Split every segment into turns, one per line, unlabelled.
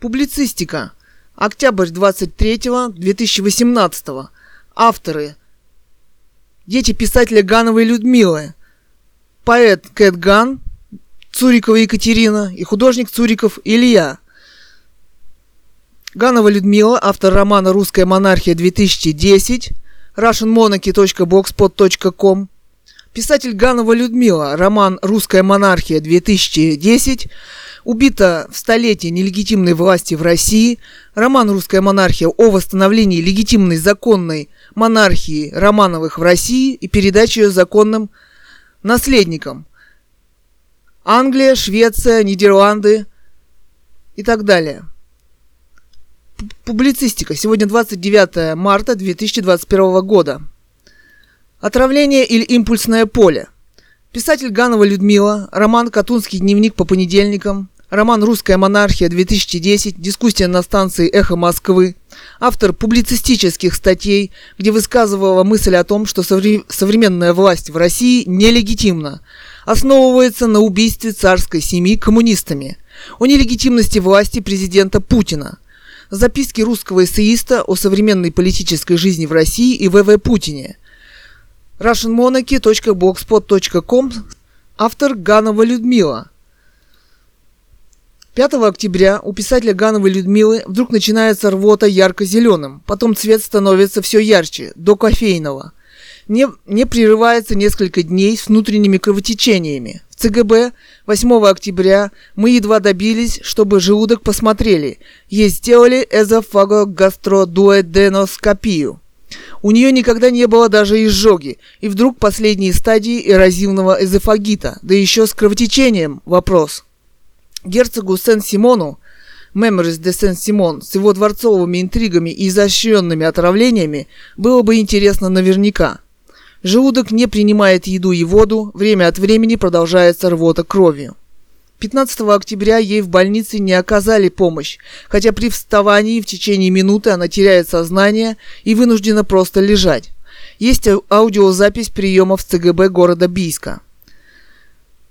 Публицистика. Октябрь 23 2018 Авторы. Дети писателя Гановой Людмилы. Поэт Кэт Ган, Цурикова Екатерина и художник Цуриков Илья. Ганова Людмила, автор романа «Русская монархия 2010», russianmonarchy.blogspot.com Писатель Ганова Людмила, роман «Русская монархия 2010», убита в столетие нелегитимной власти в России, роман «Русская монархия» о восстановлении легитимной законной монархии Романовых в России и передаче ее законным наследникам. Англия, Швеция, Нидерланды и так далее. Публицистика. Сегодня 29 марта 2021 года. Отравление или импульсное поле. Писатель Ганова Людмила, роман «Катунский дневник по понедельникам», роман «Русская монархия 2010», дискуссия на станции «Эхо Москвы», автор публицистических статей, где высказывала мысль о том, что современная власть в России нелегитимна, основывается на убийстве царской семьи коммунистами, о нелегитимности власти президента Путина – Записки русского эссеиста о современной политической жизни в России и ВВ Путине. russianmonarchy.blogspot.com Автор Ганова Людмила. 5 октября у писателя Гановой Людмилы вдруг начинается рвота ярко-зеленым, потом цвет становится все ярче, до кофейного. Не, не прерывается несколько дней с внутренними кровотечениями. ЦГБ 8 октября мы едва добились, чтобы желудок посмотрели. Ей сделали эзофагогастродуэденоскопию. У нее никогда не было даже изжоги, и вдруг последние стадии эрозивного эзофагита, да еще с кровотечением. Вопрос. Герцогу Сен-Симону Меморис де Сен-Симон с его дворцовыми интригами и изощренными отравлениями было бы интересно наверняка. Желудок не принимает еду и воду, время от времени продолжается рвота кровью. 15 октября ей в больнице не оказали помощь, хотя при вставании в течение минуты она теряет сознание и вынуждена просто лежать. Есть аудиозапись приемов ЦГБ города Бийска.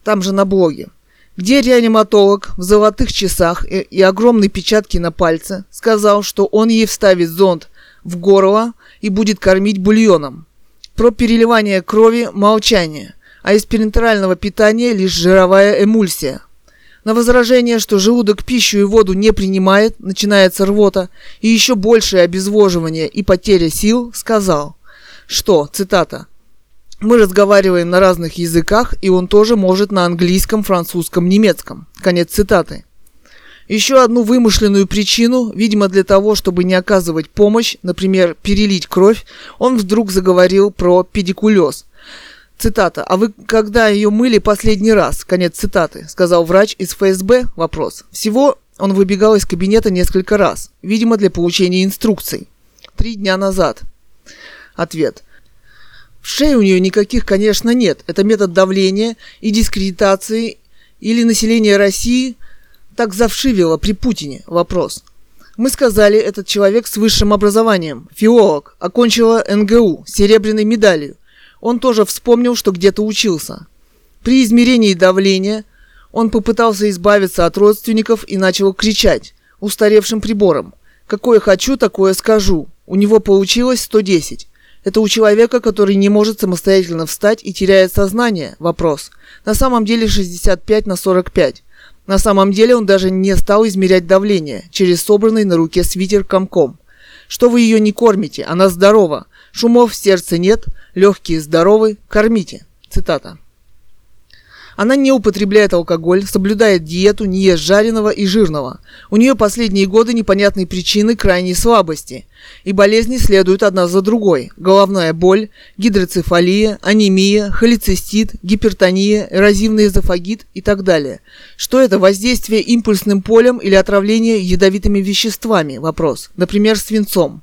Там же на блоге. Где реаниматолог в золотых часах и, и огромной печатке на пальце сказал, что он ей вставит зонд в горло и будет кормить бульоном. Про переливание крови – молчание, а из перинтерального питания лишь жировая эмульсия. На возражение, что желудок пищу и воду не принимает, начинается рвота и еще большее обезвоживание и потеря сил, сказал, что, цитата, «Мы разговариваем на разных языках, и он тоже может на английском, французском, немецком». Конец цитаты. Еще одну вымышленную причину, видимо для того, чтобы не оказывать помощь, например, перелить кровь, он вдруг заговорил про педикулез. Цитата. «А вы когда ее мыли последний раз?» Конец цитаты. Сказал врач из ФСБ. Вопрос. Всего он выбегал из кабинета несколько раз, видимо, для получения инструкций. Три дня назад. Ответ. В шее у нее никаких, конечно, нет. Это метод давления и дискредитации или население России – так завшивило при Путине? Вопрос. Мы сказали, этот человек с высшим образованием, филолог, окончила НГУ, серебряной медалью. Он тоже вспомнил, что где-то учился. При измерении давления он попытался избавиться от родственников и начал кричать устаревшим прибором. «Какое хочу, такое скажу». У него получилось 110. Это у человека, который не может самостоятельно встать и теряет сознание? Вопрос. На самом деле 65 на 45. На самом деле он даже не стал измерять давление через собранный на руке свитер комком. Что вы ее не кормите, она здорова. Шумов в сердце нет, легкие здоровы, кормите. Цитата. Она не употребляет алкоголь, соблюдает диету, не ест жареного и жирного. У нее последние годы непонятные причины крайней слабости. И болезни следуют одна за другой. Головная боль, гидроцефалия, анемия, холецистит, гипертония, эрозивный эзофагит и так далее. Что это, воздействие импульсным полем или отравление ядовитыми веществами? Вопрос. Например, свинцом.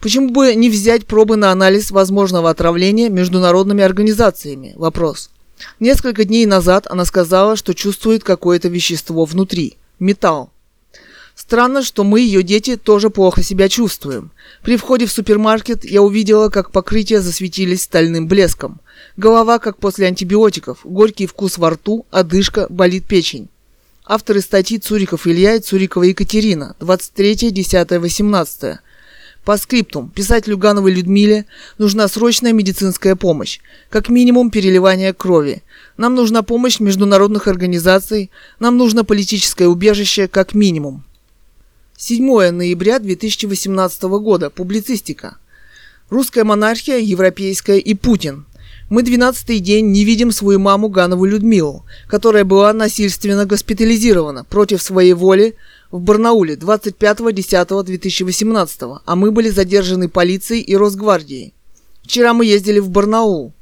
Почему бы не взять пробы на анализ возможного отравления международными организациями? Вопрос. Несколько дней назад она сказала, что чувствует какое-то вещество внутри. Металл. Странно, что мы, ее дети, тоже плохо себя чувствуем. При входе в супермаркет я увидела, как покрытия засветились стальным блеском. Голова, как после антибиотиков, горький вкус во рту, одышка, болит печень. Авторы статьи Цуриков Илья и Цурикова Екатерина, 23.10.18. По скриптум. Писателю Гановой Людмиле нужна срочная медицинская помощь. Как минимум переливание крови. Нам нужна помощь международных организаций. Нам нужно политическое убежище как минимум. 7 ноября 2018 года. Публицистика. Русская монархия, европейская и Путин. Мы двенадцатый день не видим свою маму Ганову Людмилу, которая была насильственно госпитализирована против своей воли в Барнауле 25.10.2018, а мы были задержаны полицией и Росгвардией. Вчера мы ездили в Барнаул.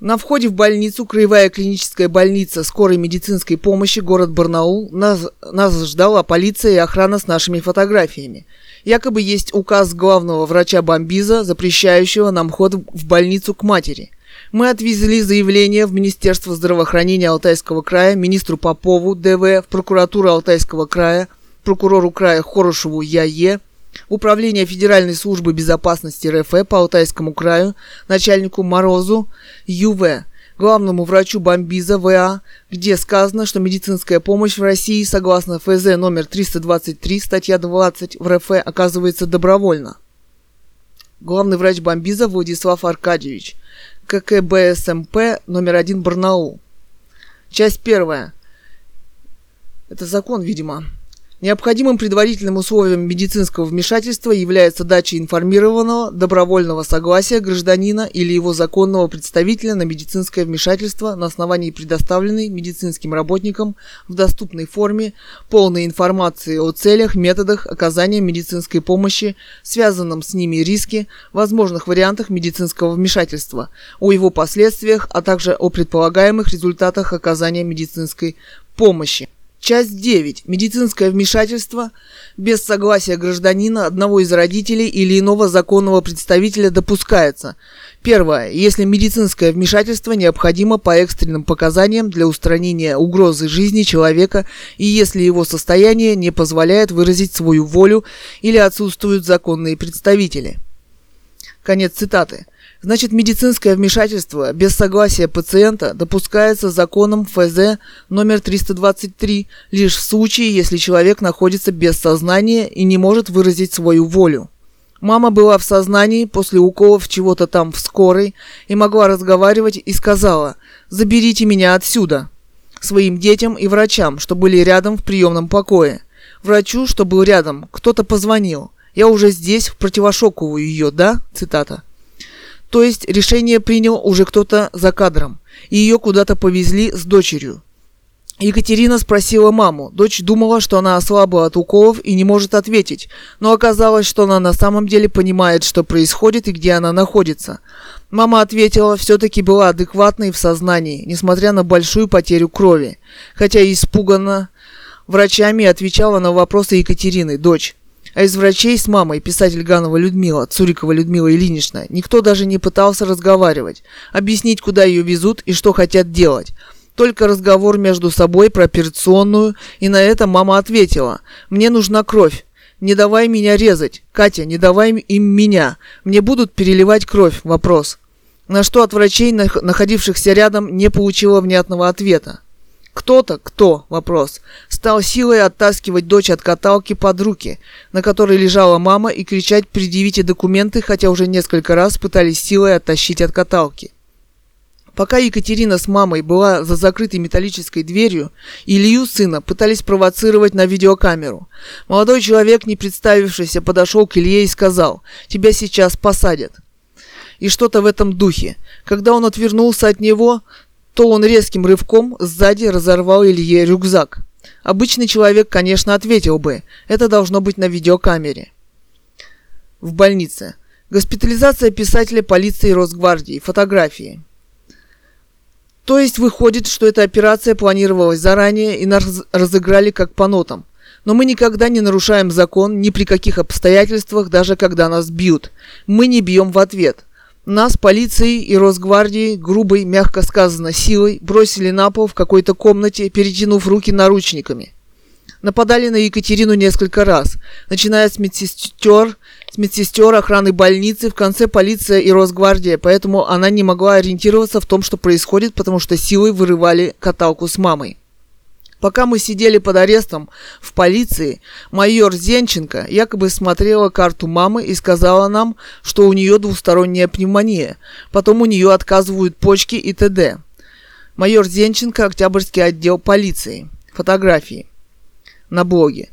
На входе в больницу, краевая клиническая больница скорой медицинской помощи, город Барнаул, нас, нас ждала полиция и охрана с нашими фотографиями. Якобы есть указ главного врача Бомбиза, запрещающего нам ход в больницу к матери. Мы отвезли заявление в Министерство здравоохранения Алтайского края, министру Попову ДВ, в прокуратуру Алтайского края, прокурору края Хорошеву ЯЕ, Управление Федеральной службы безопасности РФ по Алтайскому краю, начальнику Морозу ЮВ, главному врачу Бомбиза ВА, где сказано, что медицинская помощь в России согласно ФЗ номер 323, статья 20 в РФ оказывается добровольно. Главный врач Бомбиза Владислав Аркадьевич, ККБСМП номер один Барнаул. Часть первая. Это закон, видимо. Необходимым предварительным условием медицинского вмешательства является дача информированного добровольного согласия гражданина или его законного представителя на медицинское вмешательство на основании предоставленной медицинским работникам в доступной форме полной информации о целях, методах оказания медицинской помощи, связанном с ними риски, возможных вариантах медицинского вмешательства, о его последствиях, а также о предполагаемых результатах оказания медицинской помощи. Часть 9. Медицинское вмешательство без согласия гражданина, одного из родителей или иного законного представителя допускается. Первое. Если медицинское вмешательство необходимо по экстренным показаниям для устранения угрозы жизни человека и если его состояние не позволяет выразить свою волю или отсутствуют законные представители. Конец цитаты. Значит, медицинское вмешательство без согласия пациента допускается законом ФЗ номер 323 лишь в случае, если человек находится без сознания и не может выразить свою волю. Мама была в сознании после уколов чего-то там в скорой и могла разговаривать и сказала «Заберите меня отсюда» своим детям и врачам, что были рядом в приемном покое. Врачу, что был рядом, кто-то позвонил. «Я уже здесь, в противошоковую ее, да?» Цитата. То есть решение принял уже кто-то за кадром, и ее куда-то повезли с дочерью. Екатерина спросила маму. Дочь думала, что она ослабла от уколов и не может ответить, но оказалось, что она на самом деле понимает, что происходит и где она находится. Мама ответила, все-таки была адекватной в сознании, несмотря на большую потерю крови, хотя и испуганно врачами отвечала на вопросы Екатерины, дочь. А из врачей с мамой, писатель Ганова Людмила, Цурикова Людмила Ильинична, никто даже не пытался разговаривать, объяснить, куда ее везут и что хотят делать. Только разговор между собой про операционную, и на это мама ответила, «Мне нужна кровь. Не давай меня резать. Катя, не давай им меня. Мне будут переливать кровь. Вопрос». На что от врачей, находившихся рядом, не получила внятного ответа. Кто-то, кто, вопрос, стал силой оттаскивать дочь от каталки под руки, на которой лежала мама, и кричать «предъявите документы», хотя уже несколько раз пытались силой оттащить от каталки. Пока Екатерина с мамой была за закрытой металлической дверью, Илью, сына, пытались провоцировать на видеокамеру. Молодой человек, не представившийся, подошел к Илье и сказал «Тебя сейчас посадят» и что-то в этом духе. Когда он отвернулся от него, то он резким рывком сзади разорвал Илье рюкзак. Обычный человек, конечно, ответил бы, это должно быть на видеокамере. В больнице. Госпитализация писателя полиции и Росгвардии. Фотографии. То есть выходит, что эта операция планировалась заранее и нас разыграли как по нотам. Но мы никогда не нарушаем закон ни при каких обстоятельствах, даже когда нас бьют. Мы не бьем в ответ – нас, полицией и Росгвардией, грубой, мягко сказано, силой, бросили на пол в какой-то комнате, перетянув руки наручниками. Нападали на Екатерину несколько раз, начиная с медсестер, с медсестер охраны больницы, в конце полиция и Росгвардия, поэтому она не могла ориентироваться в том, что происходит, потому что силой вырывали каталку с мамой. Пока мы сидели под арестом в полиции, майор Зенченко якобы смотрела карту мамы и сказала нам, что у нее двусторонняя пневмония, потом у нее отказывают почки и т.д. Майор Зенченко, Октябрьский отдел полиции. Фотографии на блоге.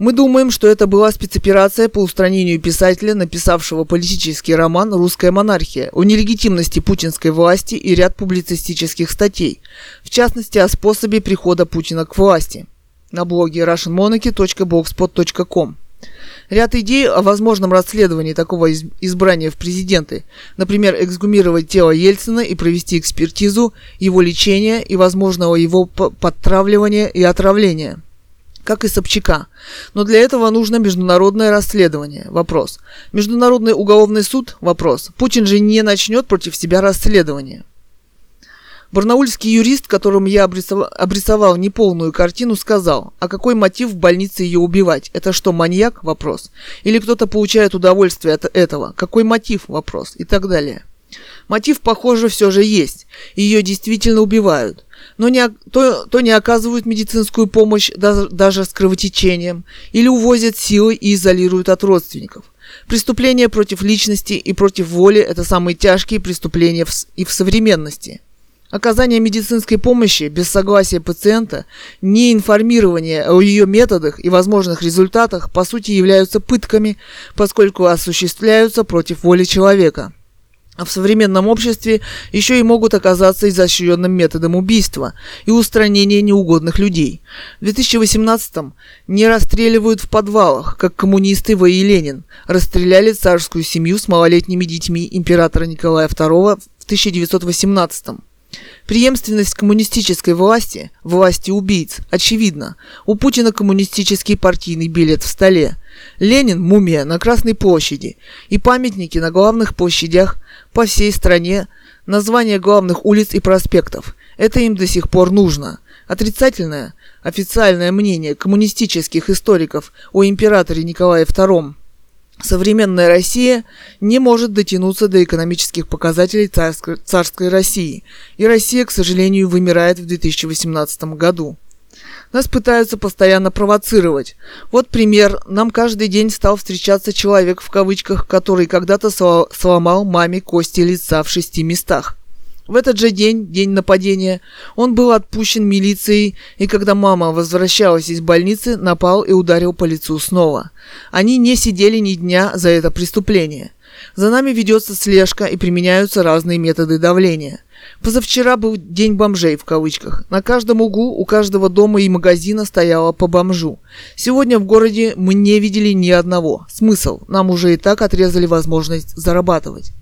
Мы думаем, что это была спецоперация по устранению писателя, написавшего политический роман «Русская монархия» о нелегитимности путинской власти и ряд публицистических статей, в частности о способе прихода Путина к власти. На блоге russianmonarchy.blogspot.com. Ряд идей о возможном расследовании такого избрания в президенты, например, эксгумировать тело Ельцина и провести экспертизу его лечения и возможного его подтравливания и отравления – как и Собчака. Но для этого нужно международное расследование. Вопрос. Международный уголовный суд? Вопрос. Путин же не начнет против себя расследование. Барнаульский юрист, которому я обрисовал, обрисовал неполную картину, сказал, а какой мотив в больнице ее убивать? Это что, маньяк? Вопрос. Или кто-то получает удовольствие от этого? Какой мотив? Вопрос. И так далее. Мотив, похоже, все же есть. Ее действительно убивают но не, то, то не оказывают медицинскую помощь даже, даже с кровотечением или увозят силой и изолируют от родственников. Преступления против личности и против воли – это самые тяжкие преступления в, и в современности. Оказание медицинской помощи без согласия пациента, не информирование о ее методах и возможных результатах по сути являются пытками, поскольку осуществляются против воли человека – в современном обществе еще и могут оказаться изощренным методом убийства и устранения неугодных людей. В 2018-м не расстреливают в подвалах, как коммунисты В. и Ленин расстреляли царскую семью с малолетними детьми императора Николая II в 1918-м. Преемственность коммунистической власти, власти убийц, очевидна. У Путина коммунистический партийный билет в столе. Ленин – мумия на Красной площади. И памятники на главных площадях по всей стране, названия главных улиц и проспектов. Это им до сих пор нужно. Отрицательное, официальное мнение коммунистических историков о императоре Николае II современная Россия не может дотянуться до экономических показателей царской, царской России, и Россия, к сожалению, вымирает в 2018 году. Нас пытаются постоянно провоцировать. Вот пример. Нам каждый день стал встречаться человек в кавычках, который когда-то сломал маме кости лица в шести местах. В этот же день, день нападения, он был отпущен милицией, и когда мама возвращалась из больницы, напал и ударил по лицу снова. Они не сидели ни дня за это преступление. За нами ведется слежка и применяются разные методы давления. Позавчера был день бомжей в кавычках. На каждом углу у каждого дома и магазина стояло по бомжу. Сегодня в городе мы не видели ни одного. Смысл? Нам уже и так отрезали возможность зарабатывать.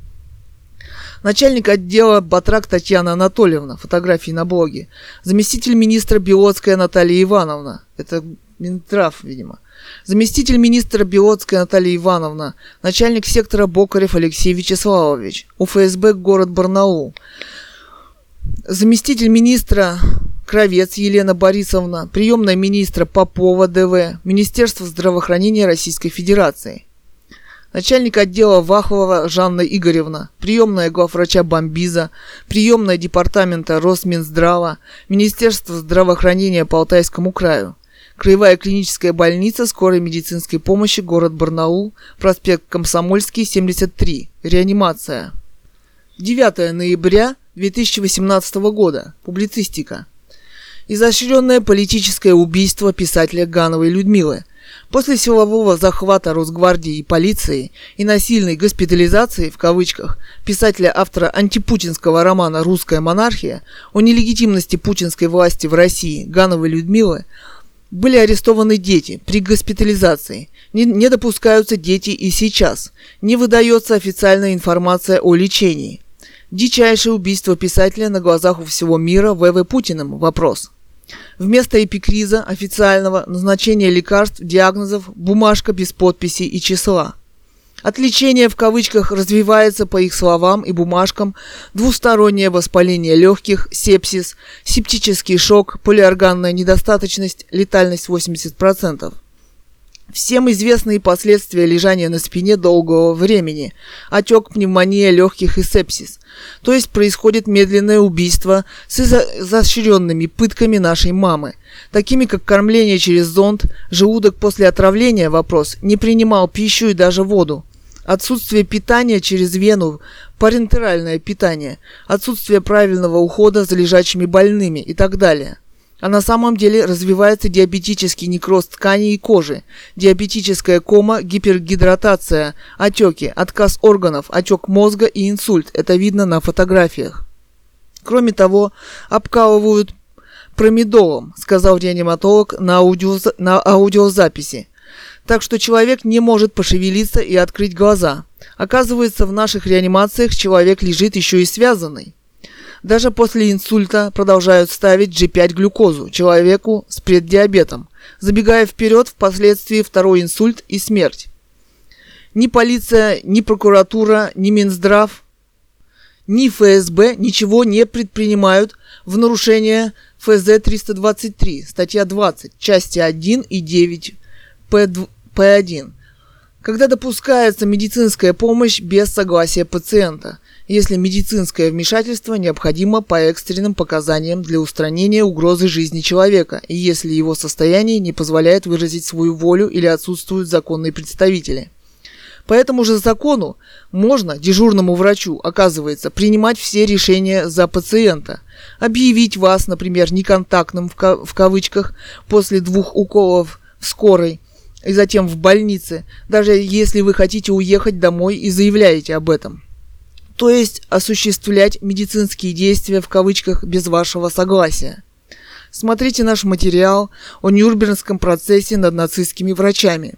Начальник отдела Батрак Татьяна Анатольевна, фотографии на блоге. Заместитель министра Биотская Наталья Ивановна. Это Минтрав, видимо. Заместитель министра Биотская Наталья Ивановна. Начальник сектора Бокарев Алексей Вячеславович. УФСБ город Барнаул заместитель министра Кровец Елена Борисовна, приемная министра Попова ДВ, Министерство здравоохранения Российской Федерации. Начальник отдела Вахова Жанна Игоревна, приемная главврача Бомбиза, приемная департамента Росминздрава, Министерство здравоохранения по Алтайскому краю, Краевая клиническая больница скорой медицинской помощи, город Барнаул, проспект Комсомольский, 73, реанимация. 9 ноября 2018 года. Публицистика. Изощренное политическое убийство писателя Гановой Людмилы. После силового захвата Росгвардии и полиции и насильной госпитализации, в кавычках, писателя-автора антипутинского романа «Русская монархия» о нелегитимности путинской власти в России Гановой Людмилы, были арестованы дети при госпитализации. Не, не допускаются дети и сейчас. Не выдается официальная информация о лечении. Дичайшее убийство писателя на глазах у всего мира В.В. Путиным. Вопрос. Вместо эпикриза официального назначения лекарств, диагнозов, бумажка без подписи и числа. Отличение в кавычках развивается по их словам и бумажкам двустороннее воспаление легких, сепсис, септический шок, полиорганная недостаточность, летальность 80%. Всем известны последствия лежания на спине долгого времени, отек, пневмония легких и сепсис. То есть происходит медленное убийство с изощренными пытками нашей мамы, такими как кормление через зонд, желудок после отравления, вопрос, не принимал пищу и даже воду, отсутствие питания через вену, парентеральное питание, отсутствие правильного ухода за лежачими больными и так далее – а на самом деле развивается диабетический некроз тканей и кожи, диабетическая кома, гипергидратация, отеки, отказ органов, отек мозга и инсульт. Это видно на фотографиях. Кроме того, обкалывают промедолом, сказал реаниматолог на, аудио, на аудиозаписи. Так что человек не может пошевелиться и открыть глаза. Оказывается, в наших реанимациях человек лежит еще и связанный. Даже после инсульта продолжают ставить G5 глюкозу человеку с преддиабетом, забегая вперед впоследствии второй инсульт и смерть. Ни полиция, ни прокуратура, ни Минздрав, ни ФСБ ничего не предпринимают в нарушение ФЗ-323, статья 20, части 1 и 9 П1, когда допускается медицинская помощь без согласия пациента – если медицинское вмешательство необходимо по экстренным показаниям для устранения угрозы жизни человека и если его состояние не позволяет выразить свою волю или отсутствуют законные представители. По этому же закону можно дежурному врачу, оказывается, принимать все решения за пациента, объявить вас, например, неконтактным в, ка- в кавычках после двух уколов в скорой и затем в больнице, даже если вы хотите уехать домой и заявляете об этом то есть осуществлять медицинские действия в кавычках без вашего согласия. Смотрите наш материал о Нюрнбергском процессе над нацистскими врачами.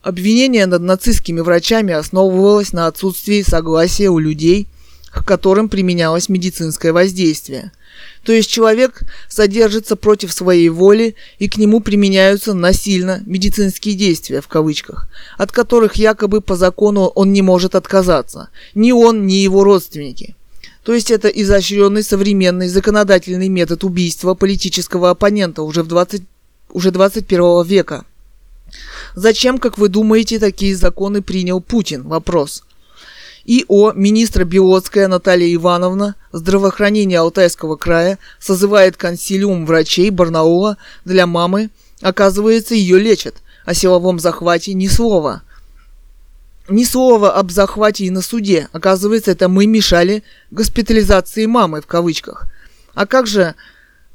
Обвинение над нацистскими врачами основывалось на отсутствии согласия у людей, к которым применялось медицинское воздействие – то есть человек содержится против своей воли и к нему применяются насильно медицинские действия в кавычках, от которых якобы по закону он не может отказаться, ни он, ни его родственники. То есть это изощренный современный законодательный метод убийства политического оппонента уже в 20, уже 21 века. Зачем, как вы думаете, такие законы принял Путин? Вопрос – ИО министра Биотская Наталья Ивановна здравоохранения Алтайского края созывает консилиум врачей Барнаула для мамы. Оказывается, ее лечат. О силовом захвате ни слова. Ни слова об захвате и на суде. Оказывается, это мы мешали госпитализации мамы в кавычках. А как же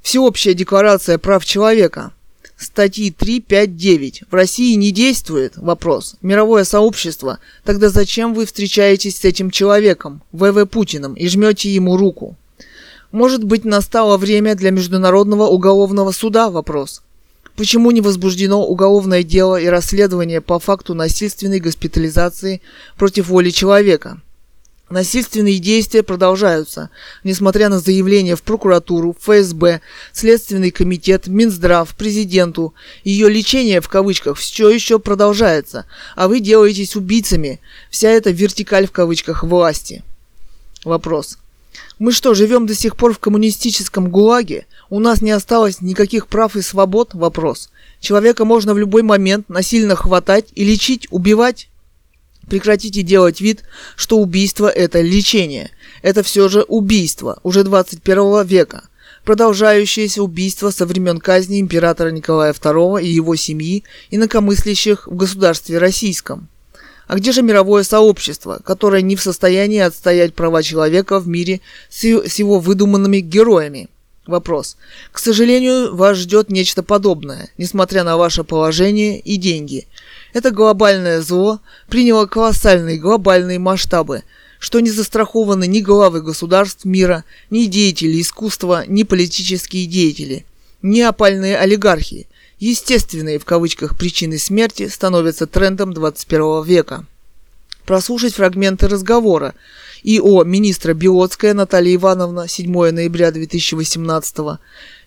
всеобщая декларация прав человека? Статьи 3, 5, 9 в России не действует? Вопрос. Мировое сообщество. Тогда зачем вы встречаетесь с этим человеком, ВВ Путиным, и жмете ему руку? Может быть, настало время для Международного уголовного суда? Вопрос. Почему не возбуждено уголовное дело и расследование по факту насильственной госпитализации против воли человека? Насильственные действия продолжаются, несмотря на заявления в прокуратуру, ФСБ, Следственный комитет, Минздрав, президенту. Ее лечение, в кавычках, все еще продолжается, а вы делаетесь убийцами. Вся эта вертикаль, в кавычках, власти. Вопрос. Мы что, живем до сих пор в коммунистическом ГУЛАГе? У нас не осталось никаких прав и свобод? Вопрос. Человека можно в любой момент насильно хватать и лечить, убивать? Прекратите делать вид, что убийство – это лечение. Это все же убийство уже 21 века. Продолжающееся убийство со времен казни императора Николая II и его семьи инакомыслящих в государстве российском. А где же мировое сообщество, которое не в состоянии отстоять права человека в мире с его выдуманными героями? Вопрос. К сожалению, вас ждет нечто подобное, несмотря на ваше положение и деньги – это глобальное зло приняло колоссальные глобальные масштабы, что не застрахованы ни главы государств мира, ни деятели искусства, ни политические деятели, ни опальные олигархи. Естественные в кавычках причины смерти становятся трендом 21 века. Прослушать фрагменты разговора ИО министра Биотская Наталья Ивановна 7 ноября 2018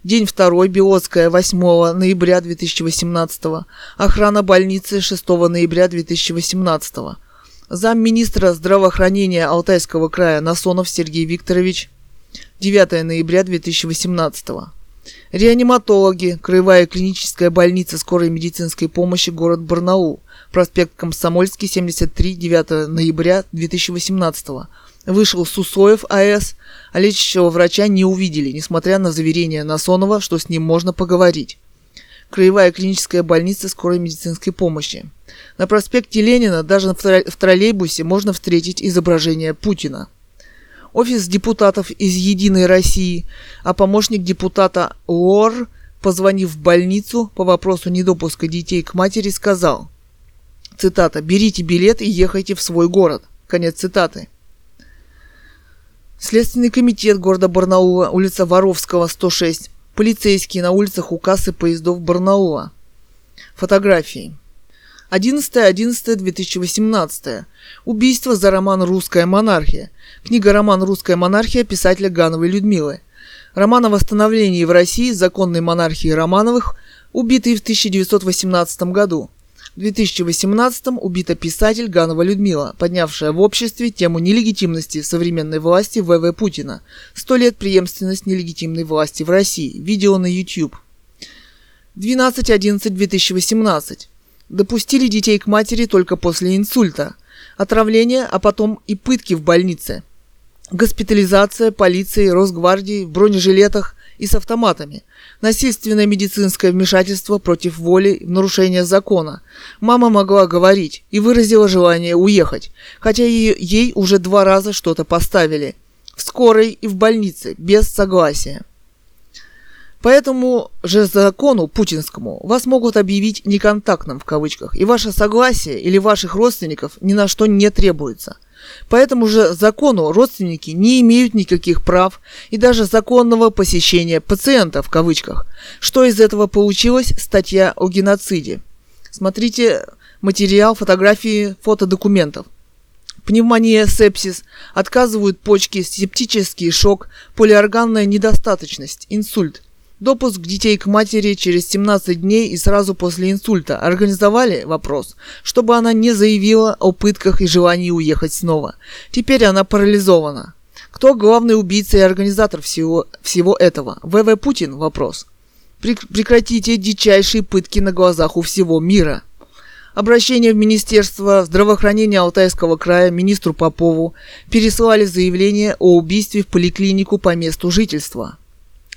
День 2, Биотская, 8 ноября 2018. Охрана больницы 6 ноября 2018. Замминистра здравоохранения Алтайского края Насонов Сергей Викторович 9 ноября 2018. Реаниматологи, Краевая клиническая больница скорой медицинской помощи, город Барнаул, проспект Комсомольский, 73, 9 ноября 2018 Вышел Сусоев АС, а лечащего врача не увидели, несмотря на заверение Насонова, что с ним можно поговорить. Краевая клиническая больница скорой медицинской помощи. На проспекте Ленина даже в троллейбусе можно встретить изображение Путина. Офис депутатов из «Единой России», а помощник депутата ОР, позвонив в больницу по вопросу недопуска детей к матери, сказал, цитата, «Берите билет и ехайте в свой город». Конец цитаты. Следственный комитет города Барнаула, улица Воровского, 106. Полицейские на улицах у кассы поездов Барнаула. Фотографии. 11.11.2018. Убийство за роман «Русская монархия». Книга «Роман «Русская монархия» писателя Гановой Людмилы. Роман о восстановлении в России законной монархии Романовых, убитый в 1918 году. В 2018 убита писатель Ганова Людмила, поднявшая в обществе тему нелегитимности современной власти ВВ Путина. Сто лет преемственность нелегитимной власти в России. Видео на YouTube. 12.11.2018. Допустили детей к матери только после инсульта. Отравление, а потом и пытки в больнице. Госпитализация полиции, Росгвардии в бронежилетах и с автоматами. Насильственное медицинское вмешательство против воли, нарушение закона. Мама могла говорить и выразила желание уехать, хотя ей, ей уже два раза что-то поставили. В скорой и в больнице, без согласия. По этому же закону путинскому вас могут объявить неконтактным в кавычках, и ваше согласие или ваших родственников ни на что не требуется – по этому же закону родственники не имеют никаких прав и даже законного посещения пациента в кавычках. Что из этого получилось? Статья о геноциде. Смотрите материал, фотографии, фотодокументов. Пневмония, сепсис, отказывают почки, септический шок, полиорганная недостаточность, инсульт – Допуск детей к матери через 17 дней и сразу после инсульта организовали вопрос, чтобы она не заявила о пытках и желании уехать снова. Теперь она парализована. Кто главный убийца и организатор всего, всего этого? ВВ Путин? Вопрос. Прекратите дичайшие пытки на глазах у всего мира. Обращение в Министерство здравоохранения Алтайского края министру Попову переслали заявление о убийстве в поликлинику по месту жительства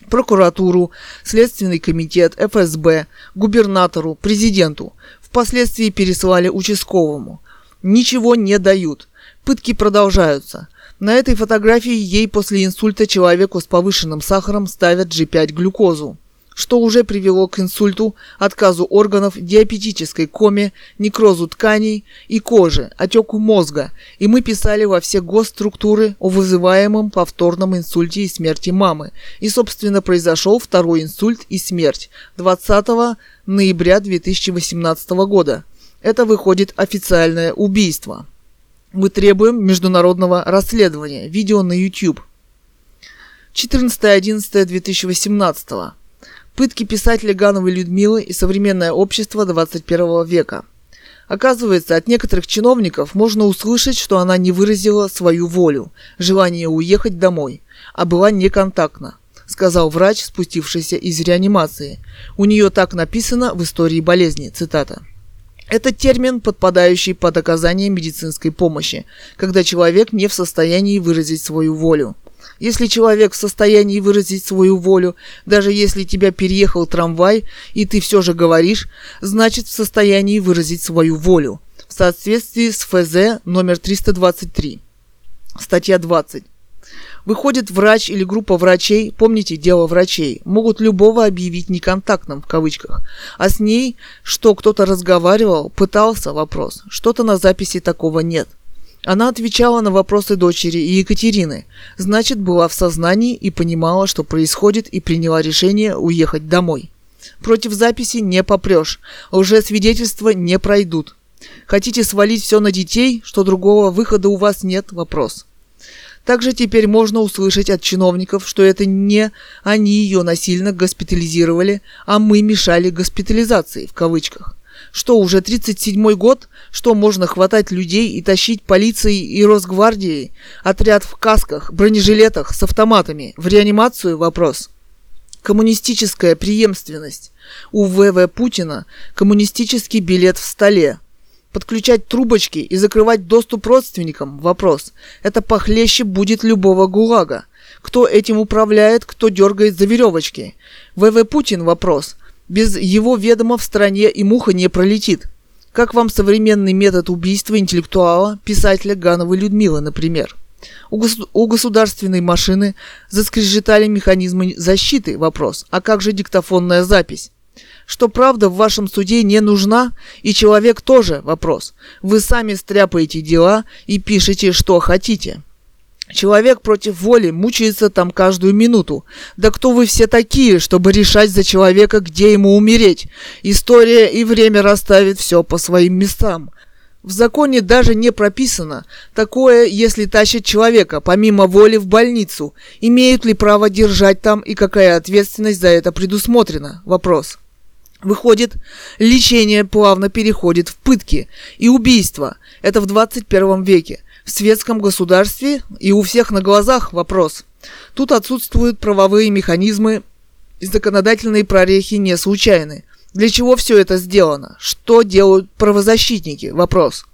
прокуратуру, Следственный комитет, ФСБ, губернатору, президенту. Впоследствии пересылали участковому. Ничего не дают. Пытки продолжаются. На этой фотографии ей после инсульта человеку с повышенным сахаром ставят G5 глюкозу что уже привело к инсульту, отказу органов, диабетической коме, некрозу тканей и кожи, отеку мозга, и мы писали во все госструктуры о вызываемом повторном инсульте и смерти мамы. И, собственно, произошел второй инсульт и смерть 20 ноября 2018 года. Это выходит официальное убийство. Мы требуем международного расследования. Видео на YouTube. 14.11.2018 Пытки писателя Гановой Людмилы и современное общество 21 века. Оказывается, от некоторых чиновников можно услышать, что она не выразила свою волю, желание уехать домой, а была неконтактна, сказал врач, спустившийся из реанимации. У нее так написано в истории болезни, цитата. Это термин, подпадающий под оказание медицинской помощи, когда человек не в состоянии выразить свою волю. Если человек в состоянии выразить свою волю, даже если тебя переехал трамвай, и ты все же говоришь, значит в состоянии выразить свою волю. В соответствии с ФЗ номер 323. Статья 20. Выходит врач или группа врачей, помните дело врачей, могут любого объявить неконтактным в кавычках, а с ней, что кто-то разговаривал, пытался вопрос, что-то на записи такого нет – она отвечала на вопросы дочери и Екатерины, значит, была в сознании и понимала, что происходит, и приняла решение уехать домой. Против записи не попрешь, уже свидетельства не пройдут. Хотите свалить все на детей, что другого выхода у вас нет, вопрос. Также теперь можно услышать от чиновников, что это не они ее насильно госпитализировали, а мы мешали госпитализации, в кавычках. Что, уже 37-й год? Что, можно хватать людей и тащить полицией и Росгвардией? Отряд в касках, бронежилетах, с автоматами. В реанимацию? Вопрос. Коммунистическая преемственность. У ВВ Путина коммунистический билет в столе. Подключать трубочки и закрывать доступ родственникам – вопрос. Это похлеще будет любого ГУЛАГа. Кто этим управляет, кто дергает за веревочки. ВВ Путин – вопрос. Без его ведома в стране и муха не пролетит. Как вам современный метод убийства интеллектуала, писателя Гановой Людмилы, например? У, гос- у государственной машины заскрежетали механизмы защиты. Вопрос. А как же диктофонная запись? Что правда в вашем суде не нужна, и человек тоже вопрос. Вы сами стряпаете дела и пишете, что хотите. Человек против воли мучается там каждую минуту. Да кто вы все такие, чтобы решать за человека, где ему умереть? История и время расставит все по своим местам. В законе даже не прописано такое, если тащат человека помимо воли в больницу. Имеют ли право держать там и какая ответственность за это предусмотрена? Вопрос. Выходит, лечение плавно переходит в пытки и убийство. Это в 21 веке в светском государстве и у всех на глазах вопрос. Тут отсутствуют правовые механизмы и законодательные прорехи не случайны. Для чего все это сделано? Что делают правозащитники? Вопрос.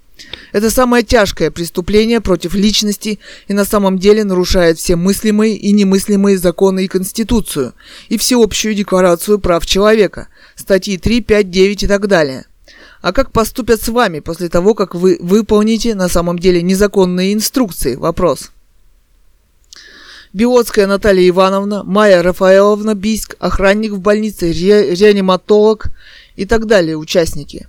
Это самое тяжкое преступление против личности и на самом деле нарушает все мыслимые и немыслимые законы и Конституцию, и всеобщую декларацию прав человека, статьи 3, 5, 9 и так далее – а как поступят с вами после того, как вы выполните на самом деле незаконные инструкции? Вопрос. Биотская Наталья Ивановна, Майя Рафаэловна Бийск, охранник в больнице, ре, реаниматолог и так далее участники.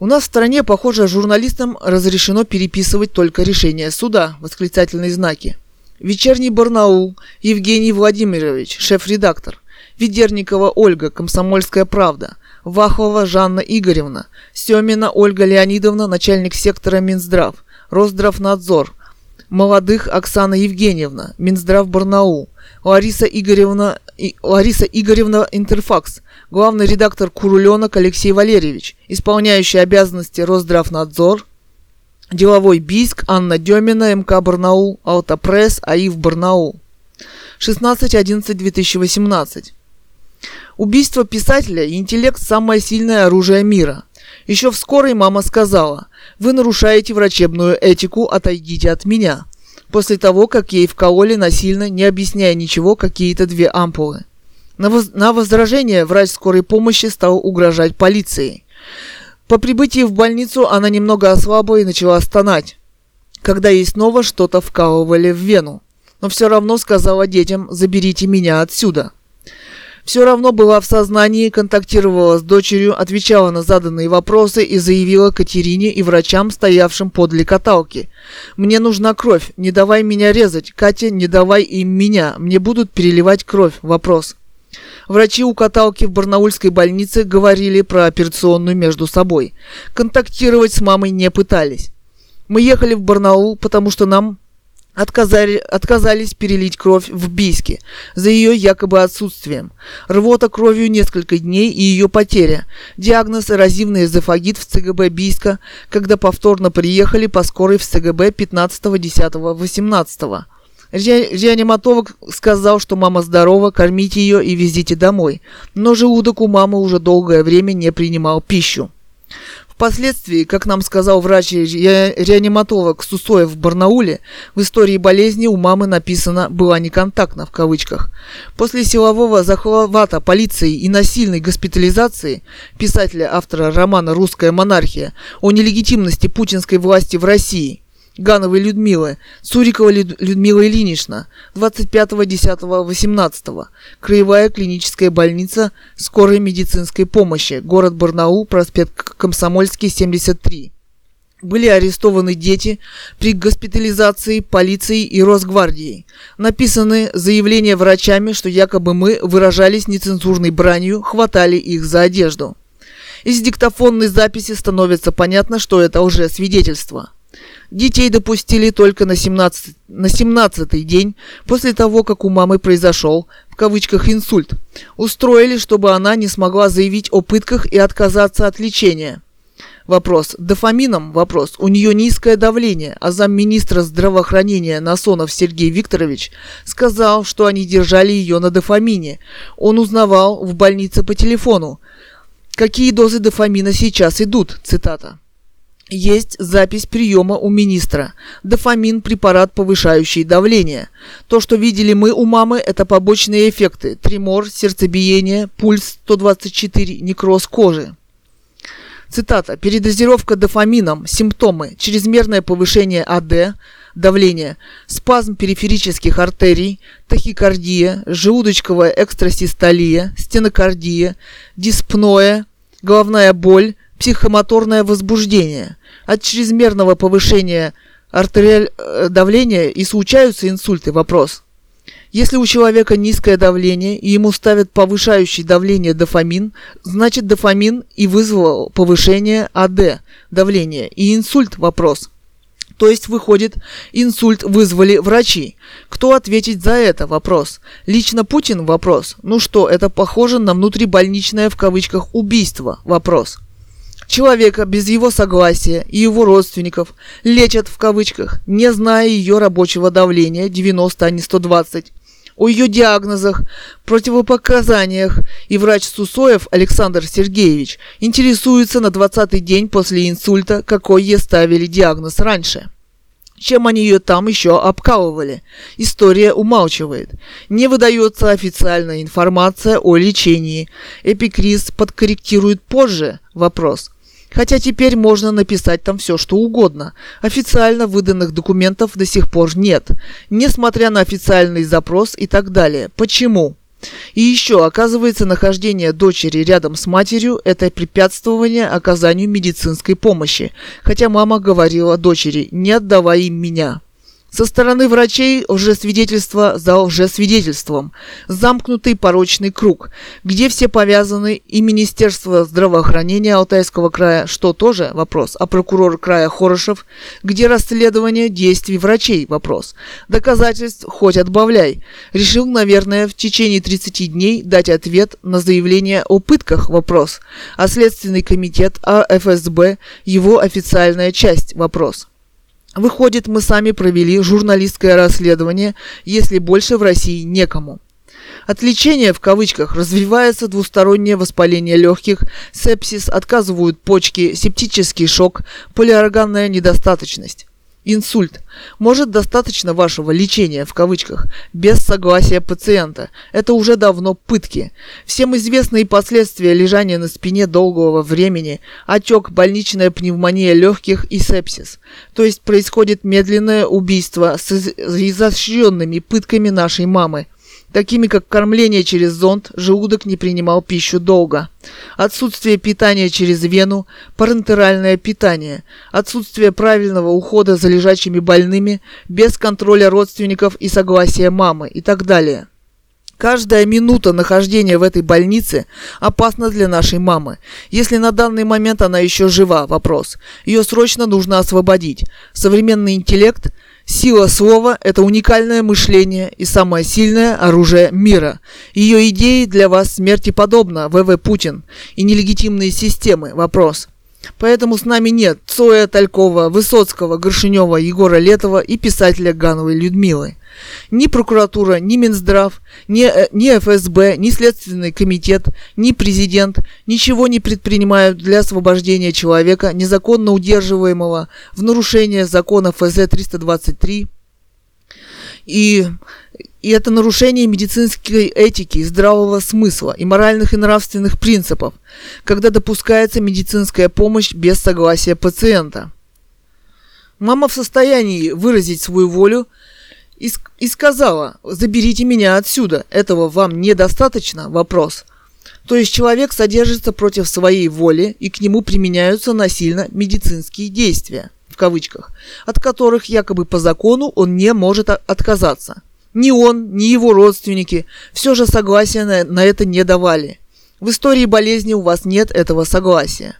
У нас в стране, похоже, журналистам разрешено переписывать только решения суда, восклицательные знаки. Вечерний Барнаул, Евгений Владимирович, шеф-редактор. Ведерникова Ольга, Комсомольская правда. Вахова Жанна Игоревна, Семина Ольга Леонидовна, начальник сектора Минздрав, Росздравнадзор, Молодых Оксана Евгеньевна, Минздрав Барнаул, Лариса Игоревна, и, Лариса Игоревна Интерфакс, главный редактор Куруленок Алексей Валерьевич, исполняющий обязанности Росздравнадзор, Деловой Бийск, Анна Демина, МК Барнаул, Автопресс, АИФ Барнаул. 16.11.2018. Убийство писателя и интеллект – самое сильное оружие мира. Еще в скорой мама сказала, вы нарушаете врачебную этику, отойдите от меня. После того, как ей вкололи насильно, не объясняя ничего, какие-то две ампулы. На, воз... на возражение врач скорой помощи стал угрожать полицией. По прибытии в больницу она немного ослабла и начала стонать, когда ей снова что-то вкалывали в вену. Но все равно сказала детям «заберите меня отсюда» все равно была в сознании, контактировала с дочерью, отвечала на заданные вопросы и заявила Катерине и врачам, стоявшим подле каталки. «Мне нужна кровь, не давай меня резать, Катя, не давай им меня, мне будут переливать кровь». Вопрос. Врачи у каталки в Барнаульской больнице говорили про операционную между собой. Контактировать с мамой не пытались. Мы ехали в Барнаул, потому что нам отказали, отказались перелить кровь в Бийске за ее якобы отсутствием. Рвота кровью несколько дней и ее потеря. Диагноз эрозивный эзофагит в ЦГБ Бийска, когда повторно приехали по скорой в ЦГБ 15, 10, 18. Реаниматолог сказал, что мама здорова, кормите ее и везите домой. Но желудок у мамы уже долгое время не принимал пищу. Впоследствии, как нам сказал врач-реаниматолог Сусоев в Барнауле, в истории болезни у мамы написано «была неконтактна» в кавычках. После силового захвата полиции и насильной госпитализации писателя, автора романа «Русская монархия» о нелегитимности путинской власти в России – Гановой Людмилы, Сурикова Люд... Людмила Ильинична, 25.10.18. Краевая клиническая больница скорой медицинской помощи, город Барнаул, проспект Комсомольский, 73. Были арестованы дети при госпитализации полицией и Росгвардией. Написаны заявления врачами, что якобы мы выражались нецензурной бранью, хватали их за одежду. Из диктофонной записи становится понятно, что это уже свидетельство. Детей допустили только на 17, на 17 день после того, как у мамы произошел, в кавычках, инсульт. Устроили, чтобы она не смогла заявить о пытках и отказаться от лечения. Вопрос. Дофамином? Вопрос. У нее низкое давление, а замминистра здравоохранения Насонов Сергей Викторович сказал, что они держали ее на дофамине. Он узнавал в больнице по телефону. Какие дозы дофамина сейчас идут? Цитата. Есть запись приема у министра. Дофамин – препарат, повышающий давление. То, что видели мы у мамы, это побочные эффекты. Тремор, сердцебиение, пульс 124, некроз кожи. Цитата. Передозировка дофамином. Симптомы. Чрезмерное повышение АД, давления, спазм периферических артерий, тахикардия, желудочковая экстрасистолия, стенокардия, диспноя, головная боль, психомоторное возбуждение. От чрезмерного повышения артериаль э, давления и случаются инсульты. Вопрос. Если у человека низкое давление и ему ставят повышающий давление дофамин, значит дофамин и вызвал повышение АД давления и инсульт вопрос. То есть выходит, инсульт вызвали врачи. Кто ответить за это? Вопрос. Лично Путин? Вопрос. Ну что, это похоже на внутрибольничное в кавычках убийство? Вопрос. Человека без его согласия и его родственников лечат в кавычках, не зная ее рабочего давления 90, а не 120 о ее диагнозах, противопоказаниях, и врач Сусоев Александр Сергеевич интересуется на 20-й день после инсульта, какой ей ставили диагноз раньше. Чем они ее там еще обкалывали? История умалчивает. Не выдается официальная информация о лечении. Эпикриз подкорректирует позже? Вопрос. Хотя теперь можно написать там все, что угодно. Официально выданных документов до сих пор нет, несмотря на официальный запрос и так далее. Почему? И еще, оказывается, нахождение дочери рядом с матерью – это препятствование оказанию медицинской помощи, хотя мама говорила дочери «не отдавай им меня». Со стороны врачей лжесвидетельство за лжесвидетельством. Замкнутый порочный круг, где все повязаны и Министерство здравоохранения Алтайского края, что тоже вопрос, а прокурор края Хорошев, где расследование действий врачей, вопрос. Доказательств хоть отбавляй. Решил, наверное, в течение 30 дней дать ответ на заявление о пытках, вопрос. А Следственный комитет АФСБ, его официальная часть, вопрос. Выходит, мы сами провели журналистское расследование, если больше в России некому. От в кавычках развивается двустороннее воспаление легких, сепсис, отказывают почки, септический шок, полиорганная недостаточность. Инсульт. Может достаточно вашего лечения, в кавычках, без согласия пациента. Это уже давно пытки. Всем известные последствия лежания на спине долгого времени, отек, больничная пневмония легких и сепсис. То есть происходит медленное убийство с изощренными пытками нашей мамы такими как кормление через зонд, желудок не принимал пищу долго, отсутствие питания через вену, парентеральное питание, отсутствие правильного ухода за лежачими больными, без контроля родственников и согласия мамы и так далее. Каждая минута нахождения в этой больнице опасна для нашей мамы. Если на данный момент она еще жива, вопрос. Ее срочно нужно освободить. Современный интеллект – Сила слова – это уникальное мышление и самое сильное оружие мира. Ее идеи для вас смерти подобно, ВВ Путин, и нелегитимные системы – вопрос. Поэтому с нами нет Цоя Талькова, Высоцкого, Горшинева, Егора Летова и писателя Гановой Людмилы. Ни прокуратура, ни Минздрав, ни, э, ни ФСБ, ни Следственный комитет, ни президент ничего не предпринимают для освобождения человека, незаконно удерживаемого в нарушение закона ФЗ-323 и и это нарушение медицинской этики, здравого смысла и моральных и нравственных принципов, когда допускается медицинская помощь без согласия пациента. Мама в состоянии выразить свою волю и, и сказала, заберите меня отсюда, этого вам недостаточно? Вопрос. То есть человек содержится против своей воли и к нему применяются насильно медицинские действия, в кавычках, от которых якобы по закону он не может отказаться. Ни он, ни его родственники все же согласия на, на это не давали. В истории болезни у вас нет этого согласия.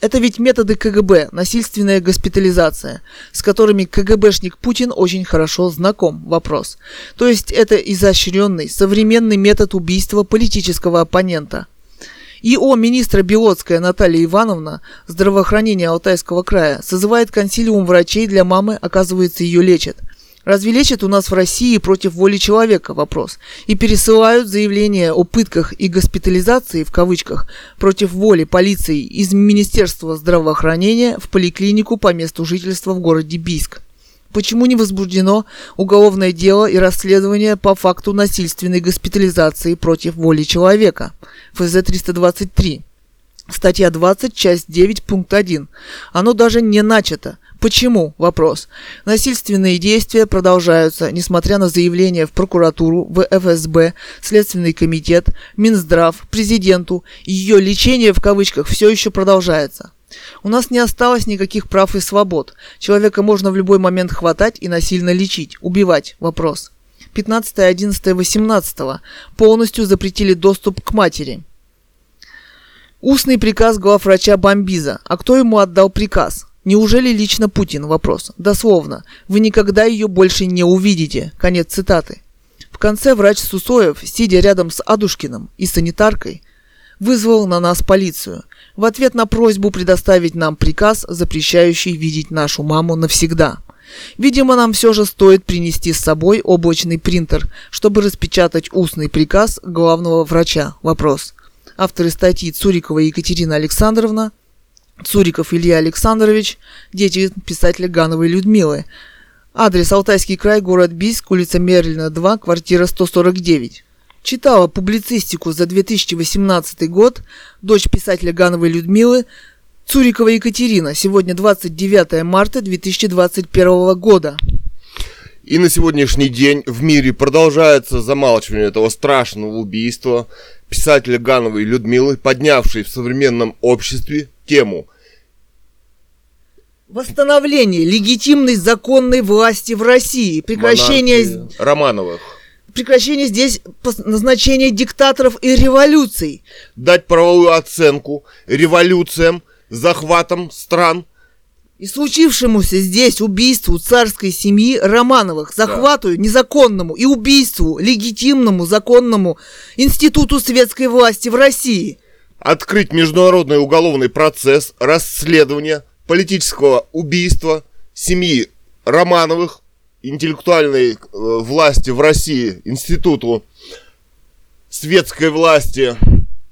Это ведь методы КГБ, насильственная госпитализация, с которыми КГБшник Путин очень хорошо знаком. Вопрос. То есть это изощренный, современный метод убийства политического оппонента. ИО министра Белоцкая Наталья Ивановна, здравоохранения Алтайского края, созывает консилиум врачей для мамы, оказывается, ее лечат. Разве лечат у нас в России против воли человека? Вопрос. И пересылают заявления о пытках и госпитализации, в кавычках, против воли полиции из Министерства здравоохранения в поликлинику по месту жительства в городе Бийск. Почему не возбуждено уголовное дело и расследование по факту насильственной госпитализации против воли человека? ФЗ-323. Статья 20, часть 9, пункт 1. Оно даже не начато. Почему? Вопрос. Насильственные действия продолжаются, несмотря на заявления в прокуратуру, в ФСБ, Следственный комитет, Минздрав, президенту. Ее лечение в кавычках все еще продолжается. У нас не осталось никаких прав и свобод. Человека можно в любой момент хватать и насильно лечить, убивать. Вопрос. 15, 11, 18 полностью запретили доступ к матери. Устный приказ главврача Бомбиза. А кто ему отдал приказ? Неужели лично Путин? Вопрос. Дословно. Вы никогда ее больше не увидите. Конец цитаты. В конце врач Сусоев, сидя рядом с Адушкиным и санитаркой, вызвал на нас полицию – в ответ на просьбу предоставить нам приказ, запрещающий видеть нашу маму навсегда. Видимо, нам все же стоит принести с собой облачный принтер, чтобы распечатать устный приказ главного врача. Вопрос. Авторы статьи Цурикова Екатерина Александровна, Цуриков Илья Александрович, дети писателя Гановой Людмилы. Адрес Алтайский край, город Бийск, улица Мерлина, 2, квартира 149. Читала публицистику за 2018 год дочь писателя Гановой Людмилы Цурикова Екатерина. Сегодня 29 марта 2021 года.
И на сегодняшний день в мире продолжается замалчивание этого страшного убийства писателя Гановой Людмилы, поднявшей в современном обществе тему
Восстановление легитимной законной власти в России, прекращение
Романовых
прекращение здесь назначения диктаторов и революций.
Дать правовую оценку революциям, захватам стран.
И случившемуся здесь убийству царской семьи Романовых, захвату да. незаконному и убийству легитимному законному институту светской власти в России.
Открыть международный уголовный процесс расследования политического убийства семьи Романовых интеллектуальной э, власти в России, институту светской власти,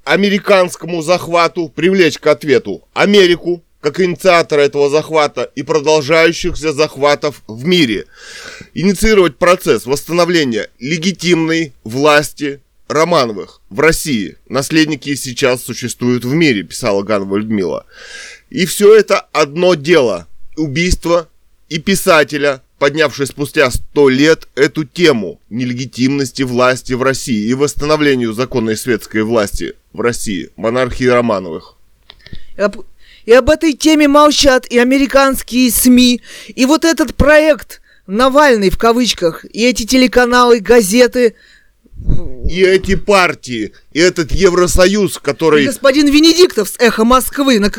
американскому захвату, привлечь к ответу Америку, как инициатора этого захвата и продолжающихся захватов в мире. Инициировать процесс восстановления легитимной власти Романовых в России. Наследники сейчас существуют в мире, писала Ганова Людмила. И все это одно дело. Убийство и писателя, поднявший спустя сто лет эту тему нелегитимности власти в России и восстановлению законной светской власти в России, монархии Романовых.
И об этой теме молчат и американские СМИ, и вот этот проект Навальный в кавычках, и эти телеканалы, газеты,
и эти партии, и этот Евросоюз, который... И
господин Венедиктов с «Эхо Москвы». На...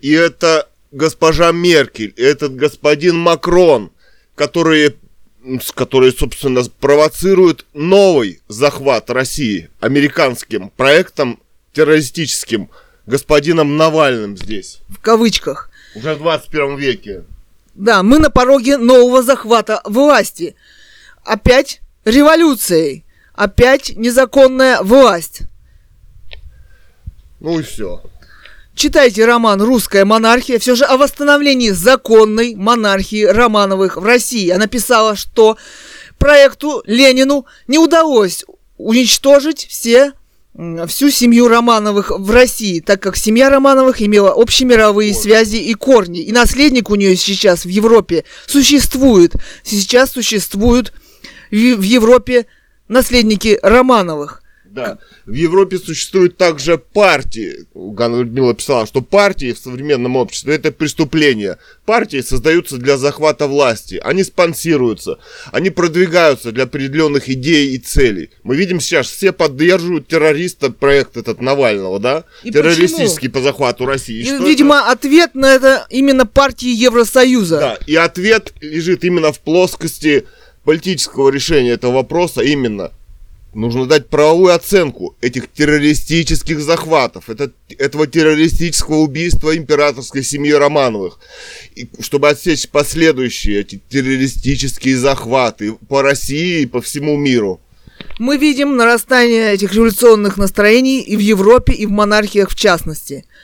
И это госпожа Меркель, и этот господин Макрон, которые, которые, собственно, провоцируют новый захват России американским проектом террористическим господином Навальным здесь.
В кавычках.
Уже в 21 веке.
Да, мы на пороге нового захвата власти. Опять революцией. Опять незаконная власть.
Ну и все.
Читайте роман «Русская монархия» все же о восстановлении законной монархии Романовых в России. Она писала, что проекту Ленину не удалось уничтожить все всю семью Романовых в России, так как семья Романовых имела общемировые связи и корни. И наследник у нее сейчас в Европе существует. Сейчас существуют в Европе наследники Романовых.
Да. В Европе существуют также партии. Ганна Людмила писала, что партии в современном обществе это преступление. Партии создаются для захвата власти. Они спонсируются. Они продвигаются для определенных идей и целей. Мы видим сейчас, все поддерживают террориста проект этот Навального, да? И Террористический почему? по захвату России.
И, видимо, это? ответ на это именно партии Евросоюза.
Да, и ответ лежит именно в плоскости политического решения этого вопроса, именно Нужно дать правовую оценку этих террористических захватов, это, этого террористического убийства императорской семьи Романовых, и, чтобы отсечь последующие эти террористические захваты по России и по всему миру.
Мы видим нарастание этих революционных настроений и в Европе, и в монархиях в частности –